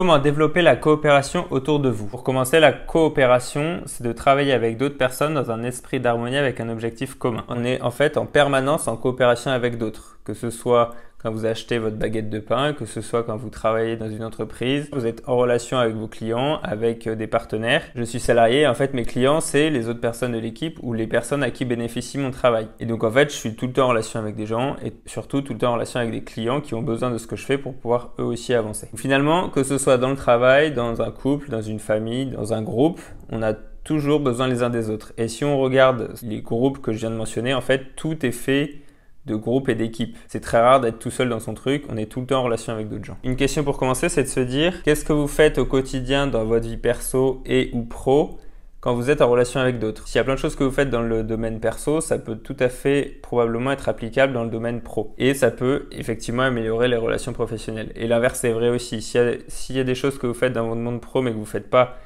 Comment développer la coopération autour de vous Pour commencer, la coopération, c'est de travailler avec d'autres personnes dans un esprit d'harmonie avec un objectif commun. On est en fait en permanence en coopération avec d'autres, que ce soit quand vous achetez votre baguette de pain, que ce soit quand vous travaillez dans une entreprise, vous êtes en relation avec vos clients, avec euh, des partenaires. Je suis salarié, en fait mes clients c'est les autres personnes de l'équipe ou les personnes à qui bénéficie mon travail. Et donc en fait je suis tout le temps en relation avec des gens et surtout tout le temps en relation avec des clients qui ont besoin de ce que je fais pour pouvoir eux aussi avancer. Finalement, que ce soit dans le travail, dans un couple, dans une famille, dans un groupe, on a toujours besoin les uns des autres. Et si on regarde les groupes que je viens de mentionner, en fait tout est fait de groupe et d'équipe. C'est très rare d'être tout seul dans son truc, on est tout le temps en relation avec d'autres gens. Une question pour commencer, c'est de se dire qu'est-ce que vous faites au quotidien dans votre vie perso et ou pro quand vous êtes en relation avec d'autres? S'il y a plein de choses que vous faites dans le domaine perso, ça peut tout à fait probablement être applicable dans le domaine pro. Et ça peut effectivement améliorer les relations professionnelles. Et l'inverse est vrai aussi. S'il y, a, des choses que vous faites dans votre monde pro mais que vous ne faites pas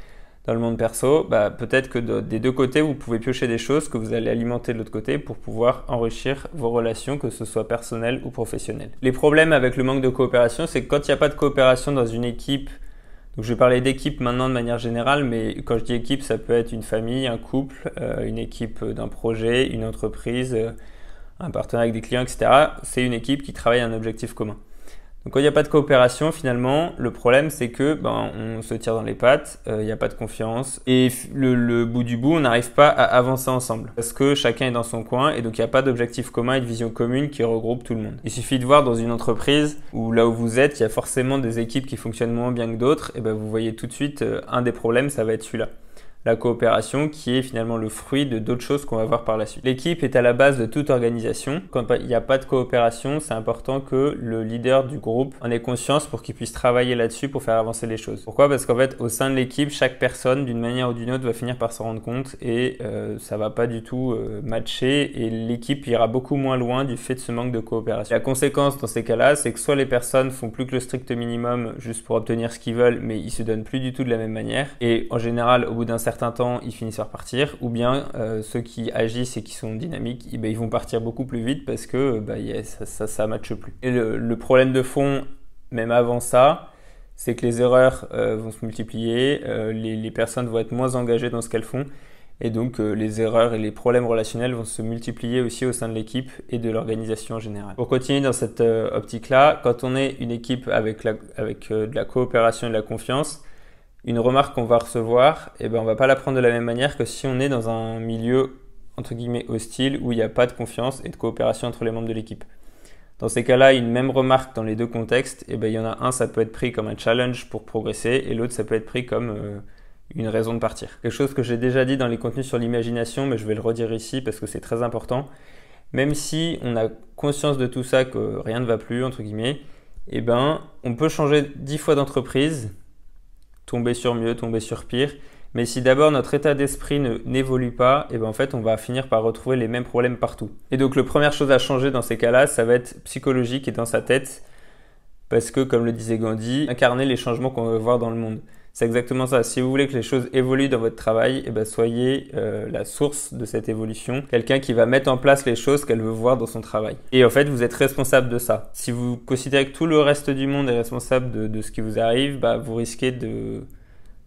dans le monde perso, bah, peut-être que des deux côtés, vous pouvez piocher des choses que vous allez alimenter de l'autre côté pour pouvoir enrichir vos relations, que ce soit personnelles ou professionnelles. Les problèmes avec le manque de coopération, c'est que quand il n'y a pas de coopération dans une équipe, donc je vais parler d'équipe maintenant de manière générale, mais quand je dis équipe, ça peut être une famille, un couple, euh, une équipe d'un projet, une entreprise, euh, un partenaire avec des clients, etc. C'est une équipe qui travaille à un objectif commun. Donc quand il n'y a pas de coopération, finalement, le problème c'est que ben, on se tire dans les pattes, euh, il n'y a pas de confiance et le, bout du bout, on n'arrive pas à avancer ensemble parce que chacun est dans son coin et donc il n'y a pas d'objectif commun et de vision commune qui regroupe tout le monde. Il suffit de voir dans une entreprise où là où vous êtes, il y a forcément des équipes qui fonctionnent moins bien que d'autres et ben vous voyez tout de suite euh, un des problèmes, ça va être celui-là la coopération qui est finalement le fruit de d'autres choses qu'on va voir par la suite. L'équipe est à la base de toute organisation. Quand il n'y a pas de coopération, c'est important que le leader du groupe en ait conscience pour qu'il puisse travailler là-dessus pour faire avancer les choses. Pourquoi? Parce qu'en fait, au sein de l'équipe, chaque personne, d'une manière ou d'une autre, va finir par s'en rendre compte et euh, ça va pas du tout euh, matcher et l'équipe ira beaucoup moins loin du fait de ce manque de coopération. La conséquence dans ces cas-là, c'est que soit les personnes font plus que le strict minimum juste pour obtenir ce qu'ils veulent, mais ils se donnent plus du tout de la même manière et en général, au bout d'un certain temps, ils finissent par partir, ou bien euh, ceux qui agissent et qui sont dynamiques, eh ben, ils vont partir beaucoup plus vite parce que bah, ça, ça, matche plus. Et le, problème de fond, même avant ça, c'est que les erreurs euh, vont se multiplier, euh, les, personnes vont être moins engagées dans ce qu'elles font, et donc les erreurs et les problèmes relationnels vont se multiplier aussi au sein de l'équipe et de l'organisation en général. Pour continuer dans cette optique-là, quand on est une équipe avec, avec de la coopération et de la confiance, une remarque qu'on va recevoir, eh ben on va pas la prendre de la même manière que si on est dans un milieu hostile où il n'y a pas de confiance et de coopération entre les membres de l'équipe. Dans ces cas-là, une même remarque dans les deux contextes, eh ben il y en a un, ça peut être pris comme un challenge pour progresser, et l'autre, ça peut être pris comme euh, une raison de partir. Quelque chose que j'ai déjà dit dans les contenus sur l'imagination, mais je vais le redire ici parce que c'est très important. Même si on a conscience de tout ça, que rien ne va plus, entre guillemets, et eh ben, on peut changer dix fois d'entreprise, tomber sur mieux, tomber sur pire. Mais si d'abord notre état d'esprit n'évolue pas, et eh ben en fait on va finir par retrouver les mêmes problèmes partout. Et donc la première chose à changer dans ces cas-là, ça va être psychologique et dans sa tête, parce que comme le disait Gandhi, incarner les changements qu'on veut voir dans le monde. C'est exactement ça. Si vous voulez que les choses évoluent dans votre travail, eh ben soyez euh, la source de cette évolution. Quelqu'un qui va mettre en place les choses qu'elle veut voir dans son travail. Et en fait, vous êtes responsable de ça. Si vous considérez que tout le reste du monde est responsable de, de ce qui vous arrive, bah, vous risquez de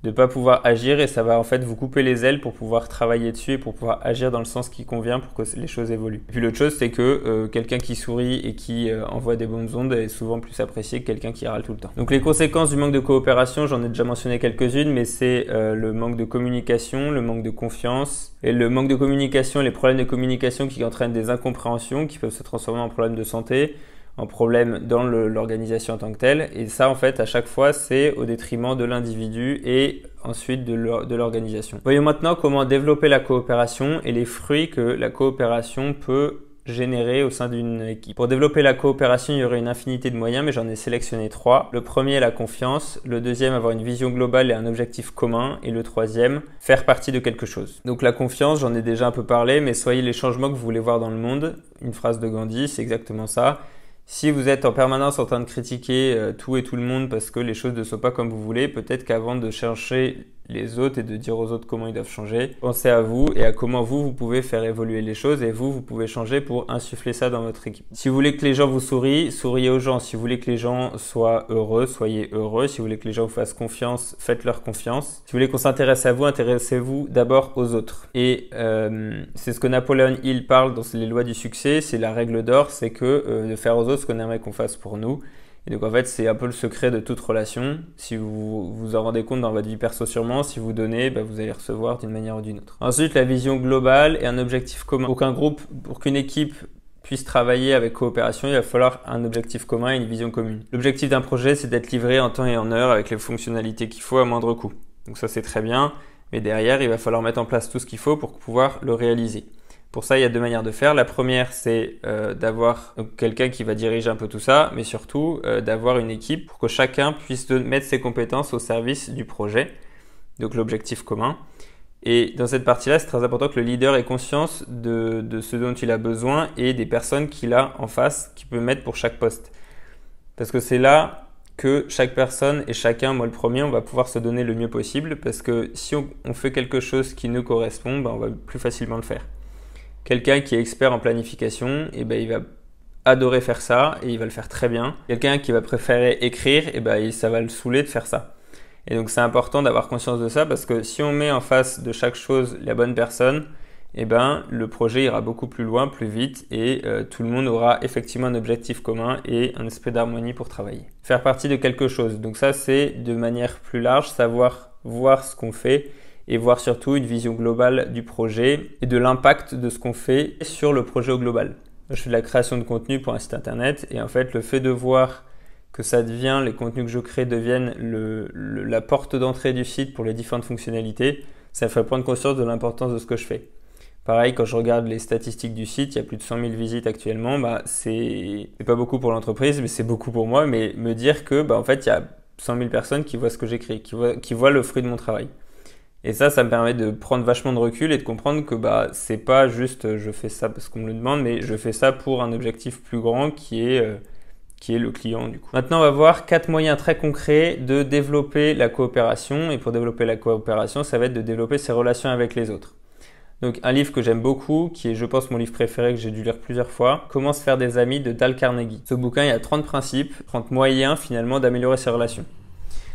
de pas pouvoir agir et ça va en fait vous couper les ailes pour pouvoir travailler dessus et pour pouvoir agir dans le sens qui convient pour que les choses évoluent. Et puis l'autre chose c'est que euh, quelqu'un qui sourit et qui euh, envoie des bonnes ondes est souvent plus apprécié que quelqu'un qui râle tout le temps. Donc les conséquences du manque de coopération, j'en ai déjà mentionné quelques-unes, mais c'est euh, le manque de communication, le manque de confiance et le manque de communication, les problèmes de communication qui entraînent des incompréhensions qui peuvent se transformer en problèmes de santé un problème dans l'organisation en tant que telle. Et ça, en fait, à chaque fois, c'est au détriment de l'individu et ensuite de l'organisation. Voyons maintenant comment développer la coopération et les fruits que la coopération peut générer au sein d'une équipe. Pour développer la coopération, il y aurait une infinité de moyens, mais j'en ai sélectionné trois. Le premier, la confiance. Le deuxième, avoir une vision globale et un objectif commun. Et le troisième, faire partie de quelque chose. Donc la confiance, j'en ai déjà un peu parlé, mais soyez les changements que vous voulez voir dans le monde. Une phrase de Gandhi, c'est exactement ça. Si vous êtes en permanence en train de critiquer euh, tout et tout le monde parce que les choses ne sont pas comme vous voulez, peut-être qu'avant de chercher les autres et de dire aux autres comment ils doivent changer. Pensez à vous et à comment vous, vous pouvez faire évoluer les choses et vous, vous pouvez changer pour insuffler ça dans votre équipe. Si vous voulez que les gens vous sourient, souriez aux gens. Si vous voulez que les gens soient heureux, soyez heureux. Si vous voulez que les gens vous fassent confiance, faites-leur confiance. Si vous voulez qu'on s'intéresse à vous, intéressez-vous d'abord aux autres. Et euh, c'est ce que Napoléon Hill parle dans les lois du succès, c'est la règle d'or, c'est que euh, de faire aux autres ce qu'on aimerait qu'on fasse pour nous. Et donc en fait, c'est un peu le secret de toute relation. Si vous vous en rendez compte dans votre vie perso sûrement, si vous donnez, bah, vous allez recevoir d'une manière ou d'une autre. Ensuite, la vision globale et un objectif commun. Pour qu'un groupe, pour qu'une équipe puisse travailler avec coopération, il va falloir un objectif commun et une vision commune. L'objectif d'un projet, c'est d'être livré en temps et en heure avec les fonctionnalités qu'il faut à moindre coût. Donc ça, c'est très bien. Mais derrière, il va falloir mettre en place tout ce qu'il faut pour pouvoir le réaliser. Pour ça, il y a deux manières de faire. La première, c'est euh, d'avoir quelqu'un qui va diriger un peu tout ça, mais surtout euh, d'avoir une équipe pour que chacun puisse mettre ses compétences au service du projet, donc l'objectif commun. Et dans cette partie-là, c'est très important que le leader ait conscience de, ce dont il a besoin et des personnes qu'il a en face qu'il peut mettre pour chaque poste. Parce que c'est là que chaque personne et chacun, moi le premier, on va pouvoir se donner le mieux possible parce que si on, on fait quelque chose qui nous correspond, ben, on va plus facilement le faire. Quelqu'un qui est expert en planification, et eh ben, il va adorer faire ça et il va le faire très bien. Quelqu'un qui va préférer écrire, et eh ben, ça va le saouler de faire ça. Et donc c'est important d'avoir conscience de ça parce que si on met en face de chaque chose la bonne personne, eh ben, le projet ira beaucoup plus loin, plus vite et euh, tout le monde aura effectivement un objectif commun et un esprit d'harmonie pour travailler. Faire partie de quelque chose. Donc ça c'est de manière plus large, savoir voir ce qu'on fait et voir surtout une vision globale du projet et de l'impact de ce qu'on fait sur le projet au global. Je fais de la création de contenu pour un site internet et en fait le fait de voir que ça devient, les contenus que je crée deviennent la porte d'entrée du site pour les différentes fonctionnalités, ça fait prendre conscience de l'importance de ce que je fais. Pareil, quand je regarde les statistiques du site, il y a plus de 100 000 visites actuellement, bah, c'est pas beaucoup pour l'entreprise, mais c'est beaucoup pour moi, mais me dire que bah, en fait, il y a 100 000 personnes qui voient ce que j'écris, qui qui voient le fruit de mon travail. Et ça, ça me permet de prendre vachement de recul et de comprendre que bah c'est pas juste euh, je fais ça parce qu'on me le demande, mais je fais ça pour un objectif plus grand qui est euh, qui est le client du coup. Maintenant, on va voir quatre moyens très concrets de développer la coopération. Et pour développer la coopération, ça va être de développer ses relations avec les autres. Donc un livre que j'aime beaucoup, qui est je pense mon livre préféré que j'ai dû lire plusieurs fois, Comment se faire des amis de Dal Carnegie. Ce bouquin, il y a 30 principes, 30 moyens finalement d'améliorer ses relations.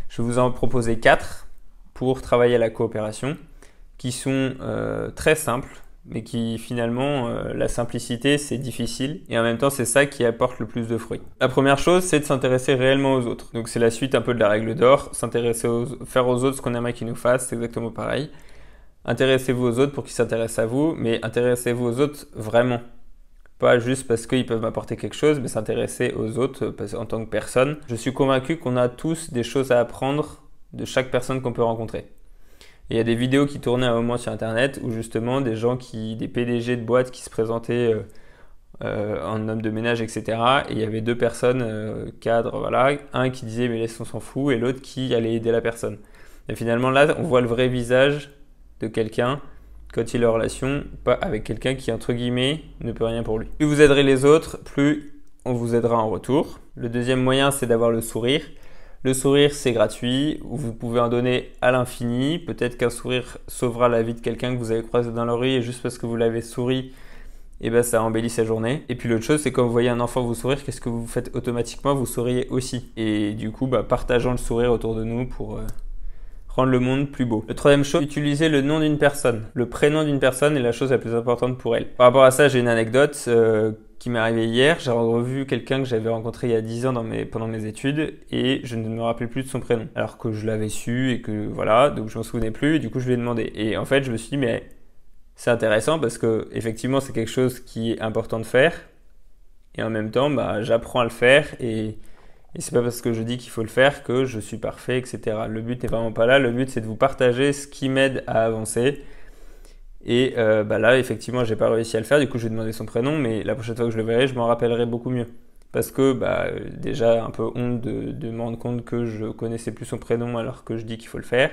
Je vais vous en proposer 4 pour travailler à la coopération, qui sont euh, très simples, mais qui finalement, euh, la simplicité, c'est difficile, et en même temps, c'est ça qui apporte le plus de fruits. La première chose, c'est de s'intéresser réellement aux autres. Donc c'est la suite un peu de la règle d'or, s'intéresser aux, faire aux autres ce qu'on aimerait qu'ils nous fassent, c'est exactement pareil. Intéressez-vous aux autres pour qu'ils s'intéressent à vous, mais intéressez-vous aux autres vraiment. Pas juste parce qu'ils peuvent m'apporter quelque chose, mais s'intéresser aux autres en tant que personne. Je suis convaincu qu'on a tous des choses à apprendre de chaque personne qu'on peut rencontrer. il y a des vidéos qui tournaient à un moment sur internet où justement des gens qui, des PDG de boîtes qui se présentaient euh, euh, en homme de ménage, etc. Et il y avait deux personnes, euh, cadres, voilà, un qui disait mais laisse on s'en fout et l'autre qui allait aider la personne. Et finalement là, on voit le vrai visage de quelqu'un quand il est en relation pas avec quelqu'un qui entre guillemets ne peut rien pour lui. Plus vous aiderez les autres, plus on vous aidera en retour. Le deuxième moyen, c'est d'avoir le sourire. Le sourire, c'est gratuit. Vous pouvez en donner à l'infini. Peut-être qu'un sourire sauvera la vie de quelqu'un que vous avez croisé dans la rue et juste parce que vous l'avez souri, eh ben, ça embellit sa journée. Et puis l'autre chose, c'est quand vous voyez un enfant vous sourire, qu'est-ce que vous faites automatiquement? Vous souriez aussi. Et du coup, bah, partageons le sourire autour de nous pour euh, rendre le monde plus beau. Le troisième chose, utiliser le nom d'une personne. Le prénom d'une personne est la chose la plus importante pour elle. Par rapport à ça, j'ai une anecdote. Euh, qui m'est arrivé hier. J'ai revu quelqu'un que j'avais rencontré il y a 10 ans pendant mes études et je ne me rappelais plus de son prénom. Alors que je l'avais su et que voilà, donc je m'en souvenais plus. Et du coup, je lui ai demandé. Et en fait, je me suis dit, mais c'est intéressant parce que effectivement, c'est quelque chose qui est important de faire. Et en même temps, bah, j'apprends à le faire et c'est pas parce que je dis qu'il faut le faire que je suis parfait, etc. Le but n'est vraiment pas là. Le but, c'est de vous partager ce qui m'aide à avancer et euh, bah là, effectivement, j'ai pas réussi à le faire. Du coup, je vais demander son prénom, mais la prochaine fois que je le verrai, je m'en rappellerai beaucoup mieux. Parce que bah, déjà, un peu honte de, de, me rendre compte que je connaissais plus son prénom alors que je dis qu'il faut le faire.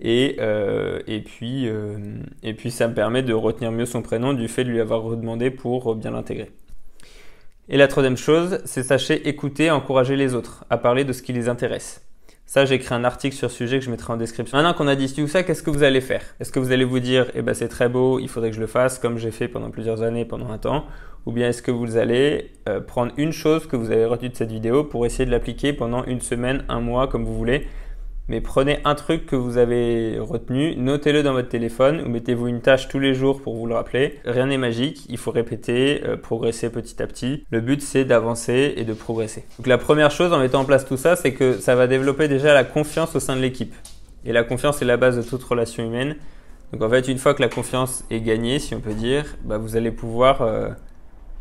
Et, euh, et, puis, euh, et puis, ça me permet de retenir mieux son prénom du fait de lui avoir redemandé pour bien l'intégrer. Et la troisième chose, c'est sachez écouter, encourager les autres à parler de ce qui les intéresse. Ça, j'ai écrit un article sur ce sujet que je mettrai en description. Maintenant qu'on a dit tout ça, qu'est-ce que vous allez faire? Est-ce que vous allez vous dire, eh ben c'est très beau, il faudrait que je le fasse comme j'ai fait pendant plusieurs années, pendant un temps? Ou bien est-ce que vous allez euh, prendre une chose que vous avez retenue de cette vidéo pour essayer de l'appliquer pendant une semaine, un mois, comme vous voulez mais prenez un truc que vous avez retenu, notez-le dans votre téléphone ou mettez-vous une tâche tous les jours pour vous le rappeler. Rien n'est magique, il faut répéter, euh, progresser petit à petit. Le but c'est d'avancer et de progresser. Donc la première chose en mettant en place tout ça, c'est que ça va développer déjà la confiance au sein de l'équipe. Et la confiance est la base de toute relation humaine. Donc en fait, une fois que la confiance est gagnée, si on peut dire, bah, vous allez pouvoir euh,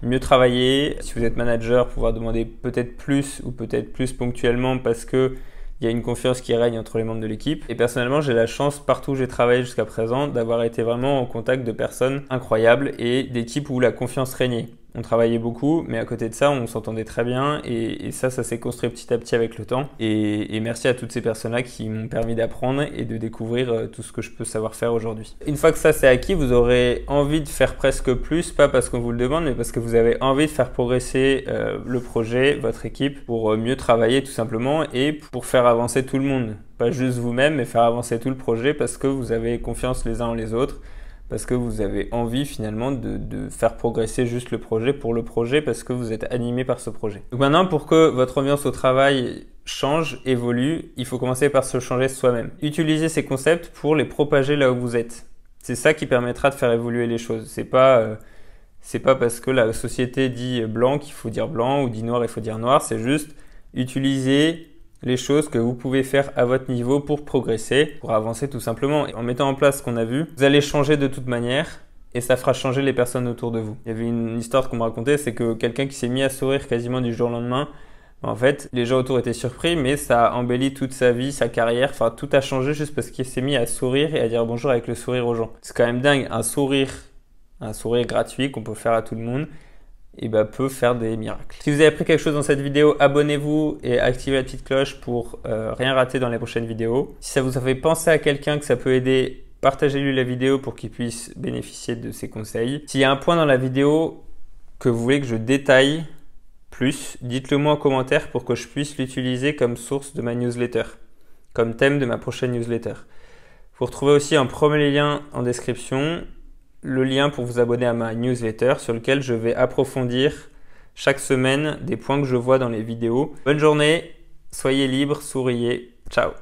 mieux travailler. Si vous êtes manager, pouvoir demander peut-être plus ou peut-être plus ponctuellement parce que il y a une confiance qui règne entre les membres de l'équipe. Et personnellement, j'ai la chance partout où j'ai travaillé jusqu'à présent d'avoir été vraiment en contact de personnes incroyables et d'équipes où la confiance régnait on travaillait beaucoup, mais à côté de ça, on s'entendait très bien et, ça, ça s'est construit petit à petit avec le temps. Et, merci à toutes ces personnes-là qui m'ont permis d'apprendre et de découvrir euh, tout ce que je peux savoir faire aujourd'hui. Une fois que ça c'est acquis, vous aurez envie de faire presque plus, pas parce qu'on vous le demande, mais parce que vous avez envie de faire progresser euh, le projet, votre équipe, pour euh, mieux travailler tout simplement et pour faire avancer tout le monde. Pas juste vous-même, mais faire avancer tout le projet parce que vous avez confiance les uns en les autres parce que vous avez envie finalement de, faire progresser juste le projet pour le projet parce que vous êtes animé par ce projet. Donc maintenant, pour que votre ambiance au travail change, évolue, il faut commencer par se changer soi-même. Utilisez ces concepts pour les propager là où vous êtes. C'est ça qui permettra de faire évoluer les choses. C'est pas euh, c'est pas parce que la société dit blanc qu'il faut dire blanc ou dit noir il faut dire noir. C'est juste utiliser les choses que vous pouvez faire à votre niveau pour progresser, pour avancer tout simplement. en mettant en place ce qu'on a vu, vous allez changer de toute manière et ça fera changer les personnes autour de vous. Il y avait une histoire qu'on me racontait, c'est que quelqu'un qui s'est mis à sourire quasiment du jour au lendemain, en fait, les gens autour étaient surpris, mais ça a embelli toute sa vie, sa carrière, enfin tout a changé juste parce qu'il s'est mis à sourire et à dire bonjour avec le sourire aux gens. C'est quand même dingue, un sourire, un sourire gratuit qu'on peut faire à tout le monde et bah, peut faire des miracles. Si vous avez appris quelque chose dans cette vidéo, abonnez-vous et activez la petite cloche pour euh, rien rater dans les prochaines vidéos. Si ça vous a fait penser à quelqu'un que ça peut aider, partagez-lui la vidéo pour qu'il puisse bénéficier de ses conseils. S'il y a un point dans la vidéo que vous voulez que je détaille plus, dites-le moi en commentaire pour que je puisse l'utiliser comme source de ma newsletter, comme thème de ma prochaine newsletter. Vous retrouvez aussi un premier lien en description le lien pour vous abonner à ma newsletter sur lequel je vais approfondir chaque semaine des points que je vois dans les vidéos. Bonne journée, soyez libre, souriez, ciao